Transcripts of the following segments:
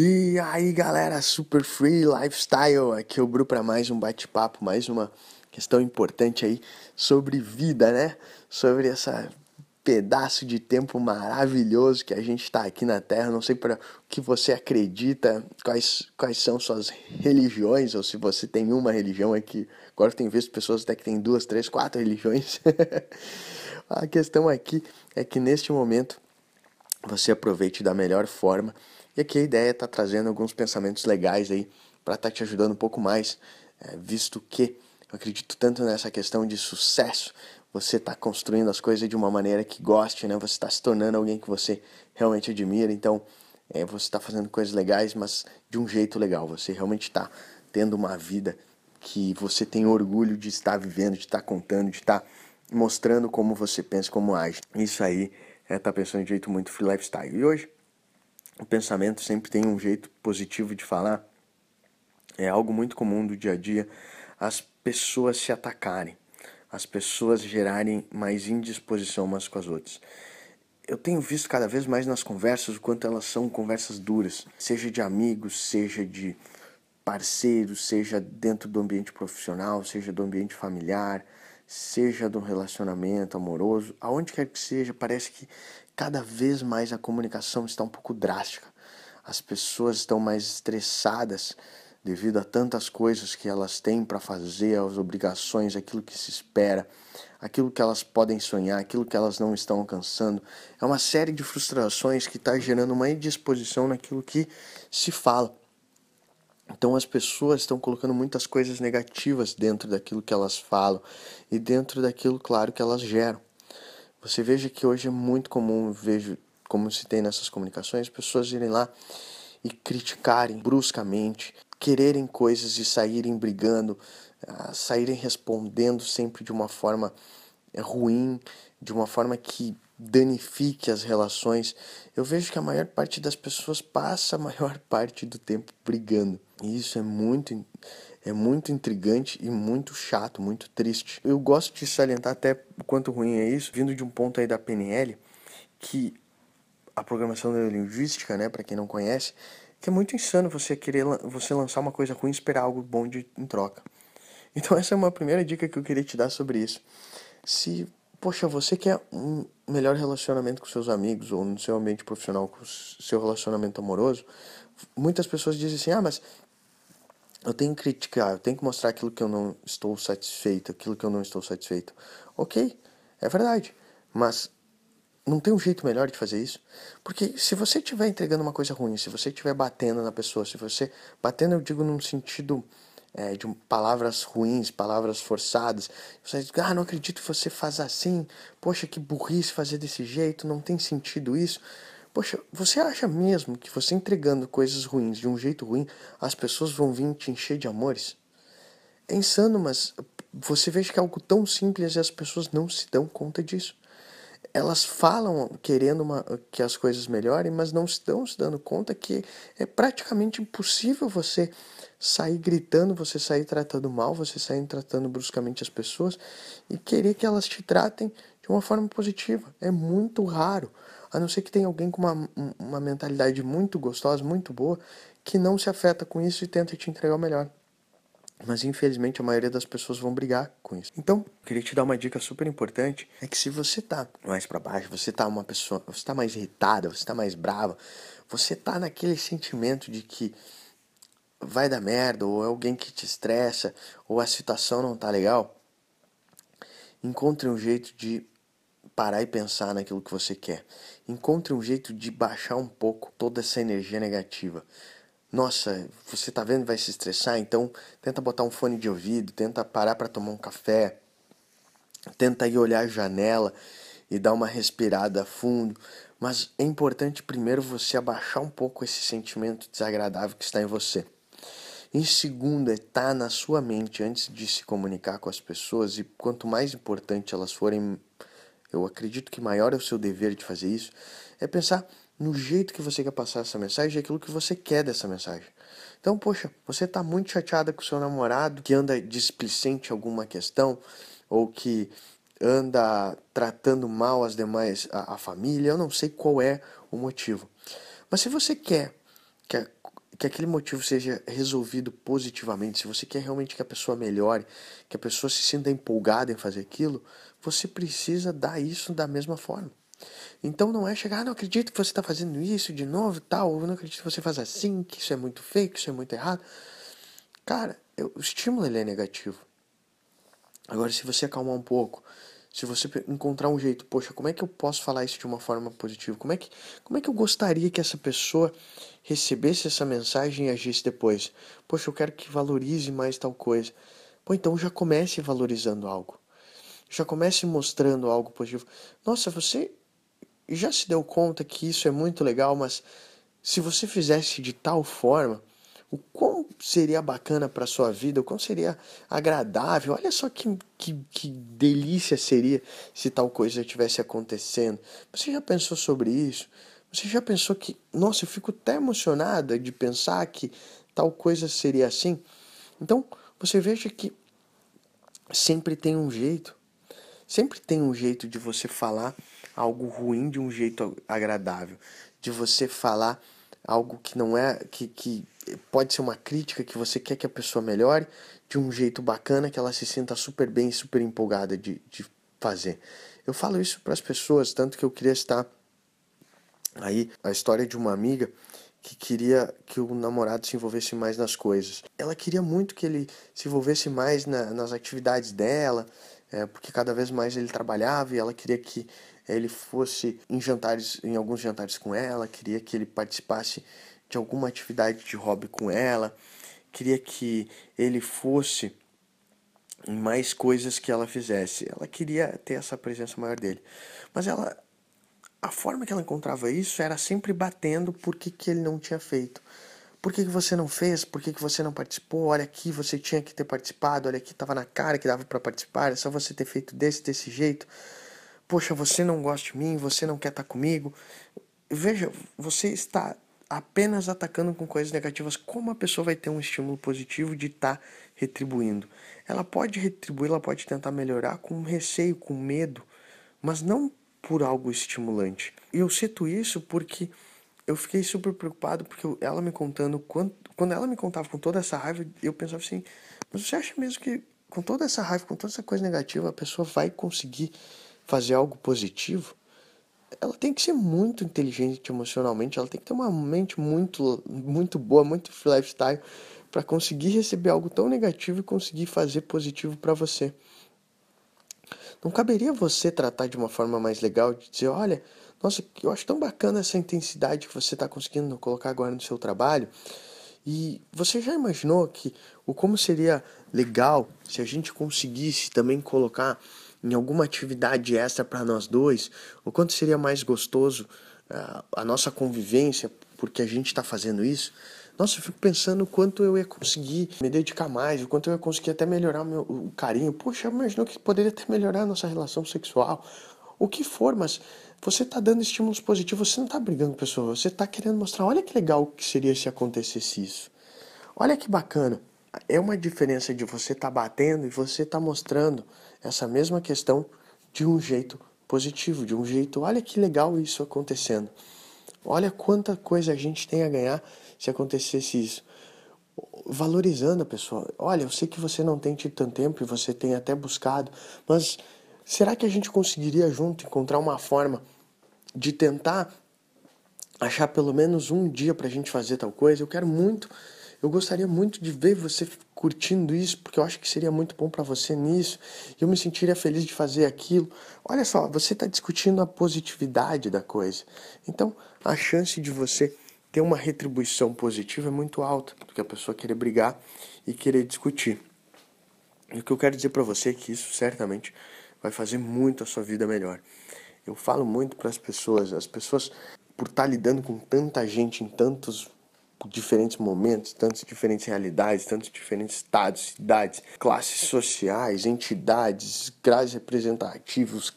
E aí galera, Super Free Lifestyle, aqui é o Bru para mais um bate-papo, mais uma questão importante aí sobre vida, né? Sobre essa pedaço de tempo maravilhoso que a gente está aqui na Terra. Não sei para o que você acredita, quais, quais são suas religiões, ou se você tem uma religião aqui. Agora tem visto pessoas até que tem duas, três, quatro religiões. a questão aqui é que neste momento você aproveite da melhor forma e aqui a ideia está trazendo alguns pensamentos legais aí para estar tá te ajudando um pouco mais, é, visto que eu acredito tanto nessa questão de sucesso. Você está construindo as coisas de uma maneira que goste, né? Você está se tornando alguém que você realmente admira. Então, é, você está fazendo coisas legais, mas de um jeito legal. Você realmente está tendo uma vida que você tem orgulho de estar vivendo, de estar contando, de estar mostrando como você pensa, como age. Isso aí é estar tá pensando de jeito muito free lifestyle. E hoje o pensamento sempre tem um jeito positivo de falar. É algo muito comum do dia a dia as pessoas se atacarem, as pessoas gerarem mais indisposição umas com as outras. Eu tenho visto cada vez mais nas conversas o quanto elas são conversas duras, seja de amigos, seja de parceiros, seja dentro do ambiente profissional, seja do ambiente familiar, seja do relacionamento amoroso, aonde quer que seja, parece que cada vez mais a comunicação está um pouco drástica. As pessoas estão mais estressadas devido a tantas coisas que elas têm para fazer, as obrigações, aquilo que se espera, aquilo que elas podem sonhar, aquilo que elas não estão alcançando. É uma série de frustrações que está gerando uma indisposição naquilo que se fala. Então as pessoas estão colocando muitas coisas negativas dentro daquilo que elas falam e dentro daquilo, claro, que elas geram. Você veja que hoje é muito comum, vejo como se tem nessas comunicações, pessoas irem lá e criticarem bruscamente, quererem coisas e saírem brigando, uh, saírem respondendo sempre de uma forma eh, ruim, de uma forma que danifique as relações. Eu vejo que a maior parte das pessoas passa a maior parte do tempo brigando. E isso é muito é muito intrigante e muito chato, muito triste. Eu gosto de salientar até o quanto ruim é isso, vindo de um ponto aí da PNL, que a programação neurolinguística, né, para quem não conhece, que é muito insano você querer você lançar uma coisa ruim e esperar algo bom de, em troca. Então essa é uma primeira dica que eu queria te dar sobre isso. Se, poxa, você quer um melhor relacionamento com seus amigos ou no seu ambiente profissional, com seu relacionamento amoroso, muitas pessoas dizem assim: "Ah, mas eu tenho que criticar, eu tenho que mostrar aquilo que eu não estou satisfeito, aquilo que eu não estou satisfeito. Ok, é verdade, mas não tem um jeito melhor de fazer isso? Porque se você estiver entregando uma coisa ruim, se você estiver batendo na pessoa, se você. Batendo, eu digo num sentido é, de palavras ruins, palavras forçadas. Você diz, ah, não acredito que você faz assim. Poxa, que burrice fazer desse jeito, não tem sentido isso. Poxa, você acha mesmo que você entregando coisas ruins de um jeito ruim, as pessoas vão vir te encher de amores? É insano, mas você veja que é algo tão simples e as pessoas não se dão conta disso. Elas falam querendo uma, que as coisas melhorem, mas não estão se dando conta que é praticamente impossível você sair gritando, você sair tratando mal, você sair tratando bruscamente as pessoas e querer que elas te tratem de uma forma positiva. É muito raro. A não ser que tenha alguém com uma, uma mentalidade muito gostosa, muito boa, que não se afeta com isso e tenta te entregar o melhor. Mas infelizmente a maioria das pessoas vão brigar com isso. Então, queria te dar uma dica super importante, é que se você tá mais para baixo, você tá uma pessoa, você tá mais irritada, você tá mais brava, você tá naquele sentimento de que vai dar merda, ou é alguém que te estressa, ou a situação não tá legal, encontre um jeito de parar e pensar naquilo que você quer. Encontre um jeito de baixar um pouco toda essa energia negativa. Nossa, você tá vendo vai se estressar, então tenta botar um fone de ouvido, tenta parar para tomar um café, tenta ir olhar a janela e dar uma respirada fundo. Mas é importante primeiro você abaixar um pouco esse sentimento desagradável que está em você. Em segundo, é estar tá na sua mente antes de se comunicar com as pessoas e quanto mais importante elas forem eu acredito que maior é o seu dever de fazer isso, é pensar no jeito que você quer passar essa mensagem e aquilo que você quer dessa mensagem. Então, poxa, você está muito chateada com o seu namorado que anda displicente alguma questão ou que anda tratando mal as demais, a, a família, eu não sei qual é o motivo. Mas se você quer que aquele motivo seja resolvido positivamente, se você quer realmente que a pessoa melhore, que a pessoa se sinta empolgada em fazer aquilo, você precisa dar isso da mesma forma. Então não é chegar, ah, não acredito que você está fazendo isso de novo tal, ou não acredito que você faz assim, que isso é muito feio, que isso é muito errado. Cara, eu, o estímulo ele é negativo. Agora, se você acalmar um pouco, se você encontrar um jeito, poxa, como é que eu posso falar isso de uma forma positiva? Como é que, como é que eu gostaria que essa pessoa recebesse essa mensagem e agisse depois? Poxa, eu quero que valorize mais tal coisa. Pô, então já comece valorizando algo. Já comece mostrando algo positivo. Nossa, você já se deu conta que isso é muito legal, mas se você fizesse de tal forma, o quão seria bacana para sua vida, o quão seria agradável. Olha só que, que, que delícia seria se tal coisa estivesse acontecendo. Você já pensou sobre isso? Você já pensou que, nossa, eu fico até emocionada de pensar que tal coisa seria assim? Então, você veja que sempre tem um jeito, sempre tem um jeito de você falar algo ruim de um jeito agradável, de você falar algo que não é que, que pode ser uma crítica que você quer que a pessoa melhore de um jeito bacana que ela se sinta super bem, super empolgada de, de fazer. Eu falo isso para as pessoas, tanto que eu queria estar aí a história de uma amiga que queria que o namorado se envolvesse mais nas coisas. Ela queria muito que ele se envolvesse mais na, nas atividades dela, é, porque cada vez mais ele trabalhava e ela queria que ele fosse em jantares, em alguns jantares com ela, queria que ele participasse de alguma atividade de hobby com ela, queria que ele fosse em mais coisas que ela fizesse. Ela queria ter essa presença maior dele. Mas ela a forma que ela encontrava isso era sempre batendo por que, que ele não tinha feito. Por que, que você não fez? Por que, que você não participou? Olha aqui, você tinha que ter participado. Olha aqui, estava na cara que dava para participar. É só você ter feito desse, desse jeito. Poxa, você não gosta de mim, você não quer estar tá comigo. Veja, você está apenas atacando com coisas negativas, como a pessoa vai ter um estímulo positivo de estar tá retribuindo? Ela pode retribuir, ela pode tentar melhorar com receio, com medo, mas não por algo estimulante. E eu cito isso porque eu fiquei super preocupado porque ela me contando quando, quando ela me contava com toda essa raiva, eu pensava assim, mas você acha mesmo que com toda essa raiva, com toda essa coisa negativa, a pessoa vai conseguir fazer algo positivo? Ela tem que ser muito inteligente emocionalmente, ela tem que ter uma mente muito, muito boa, muito lifestyle para conseguir receber algo tão negativo e conseguir fazer positivo para você. Não caberia você tratar de uma forma mais legal, de dizer, olha, nossa, eu acho tão bacana essa intensidade que você está conseguindo colocar agora no seu trabalho. E você já imaginou que o como seria legal se a gente conseguisse também colocar em alguma atividade extra para nós dois, o quanto seria mais gostoso uh, a nossa convivência porque a gente está fazendo isso. Nossa, eu fico pensando o quanto eu ia conseguir me dedicar mais, o quanto eu ia conseguir até melhorar o meu o carinho. Poxa, imaginou que poderia até melhorar a nossa relação sexual. O que for, mas você está dando estímulos positivos, você não está brigando com a pessoa, você está querendo mostrar, olha que legal que seria se acontecesse isso. Olha que bacana. É uma diferença de você estar tá batendo e você estar tá mostrando essa mesma questão de um jeito positivo, de um jeito, olha que legal isso acontecendo. Olha quanta coisa a gente tem a ganhar se acontecesse isso. Valorizando a pessoa. Olha, eu sei que você não tem tido tanto tempo e você tem até buscado, mas será que a gente conseguiria junto encontrar uma forma de tentar achar pelo menos um dia para a gente fazer tal coisa? Eu quero muito eu gostaria muito de ver você curtindo isso, porque eu acho que seria muito bom para você nisso. Eu me sentiria feliz de fazer aquilo. Olha só, você está discutindo a positividade da coisa. Então, a chance de você ter uma retribuição positiva é muito alta do que a pessoa querer brigar e querer discutir. E o que eu quero dizer para você é que isso certamente vai fazer muito a sua vida melhor. Eu falo muito para as pessoas, as pessoas por estar tá lidando com tanta gente em tantos diferentes momentos, tantas diferentes realidades, tantos diferentes estados, cidades, classes sociais, entidades, graus representativos,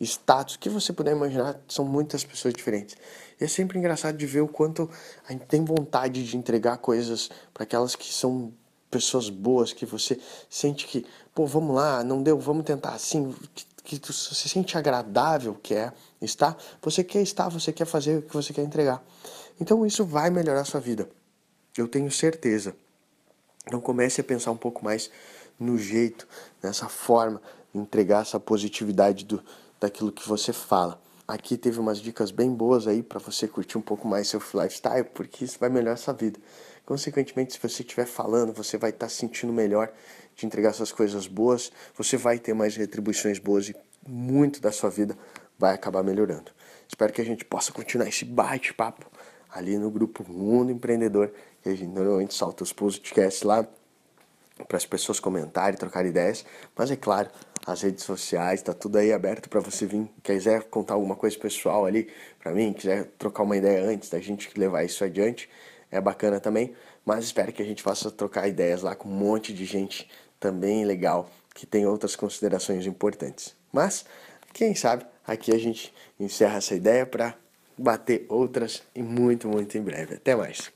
status, que você puder imaginar, são muitas pessoas diferentes. E é sempre engraçado de ver o quanto a gente tem vontade de entregar coisas para aquelas que são pessoas boas, que você sente que, pô, vamos lá, não deu, vamos tentar assim, que, que você se sente agradável que é estar, você quer estar, você quer fazer o que você quer entregar. Então isso vai melhorar sua vida. eu tenho certeza. Então comece a pensar um pouco mais no jeito, nessa forma, entregar essa positividade do, daquilo que você fala. Aqui teve umas dicas bem boas aí para você curtir um pouco mais seu lifestyle, porque isso vai melhorar sua vida. Consequentemente, se você estiver falando, você vai estar tá sentindo melhor de entregar essas coisas boas, você vai ter mais retribuições boas e muito da sua vida vai acabar melhorando. Espero que a gente possa continuar esse bate-papo ali no grupo Mundo Empreendedor, que a gente normalmente solta os podcasts lá para as pessoas comentarem, trocar ideias, mas é claro, as redes sociais, tá tudo aí aberto para você vir, quiser contar alguma coisa pessoal ali para mim, quiser trocar uma ideia antes da gente levar isso adiante, é bacana também, mas espero que a gente possa trocar ideias lá com um monte de gente também legal, que tem outras considerações importantes. Mas, quem sabe, aqui a gente encerra essa ideia para bater outras e muito, muito em breve. Até mais.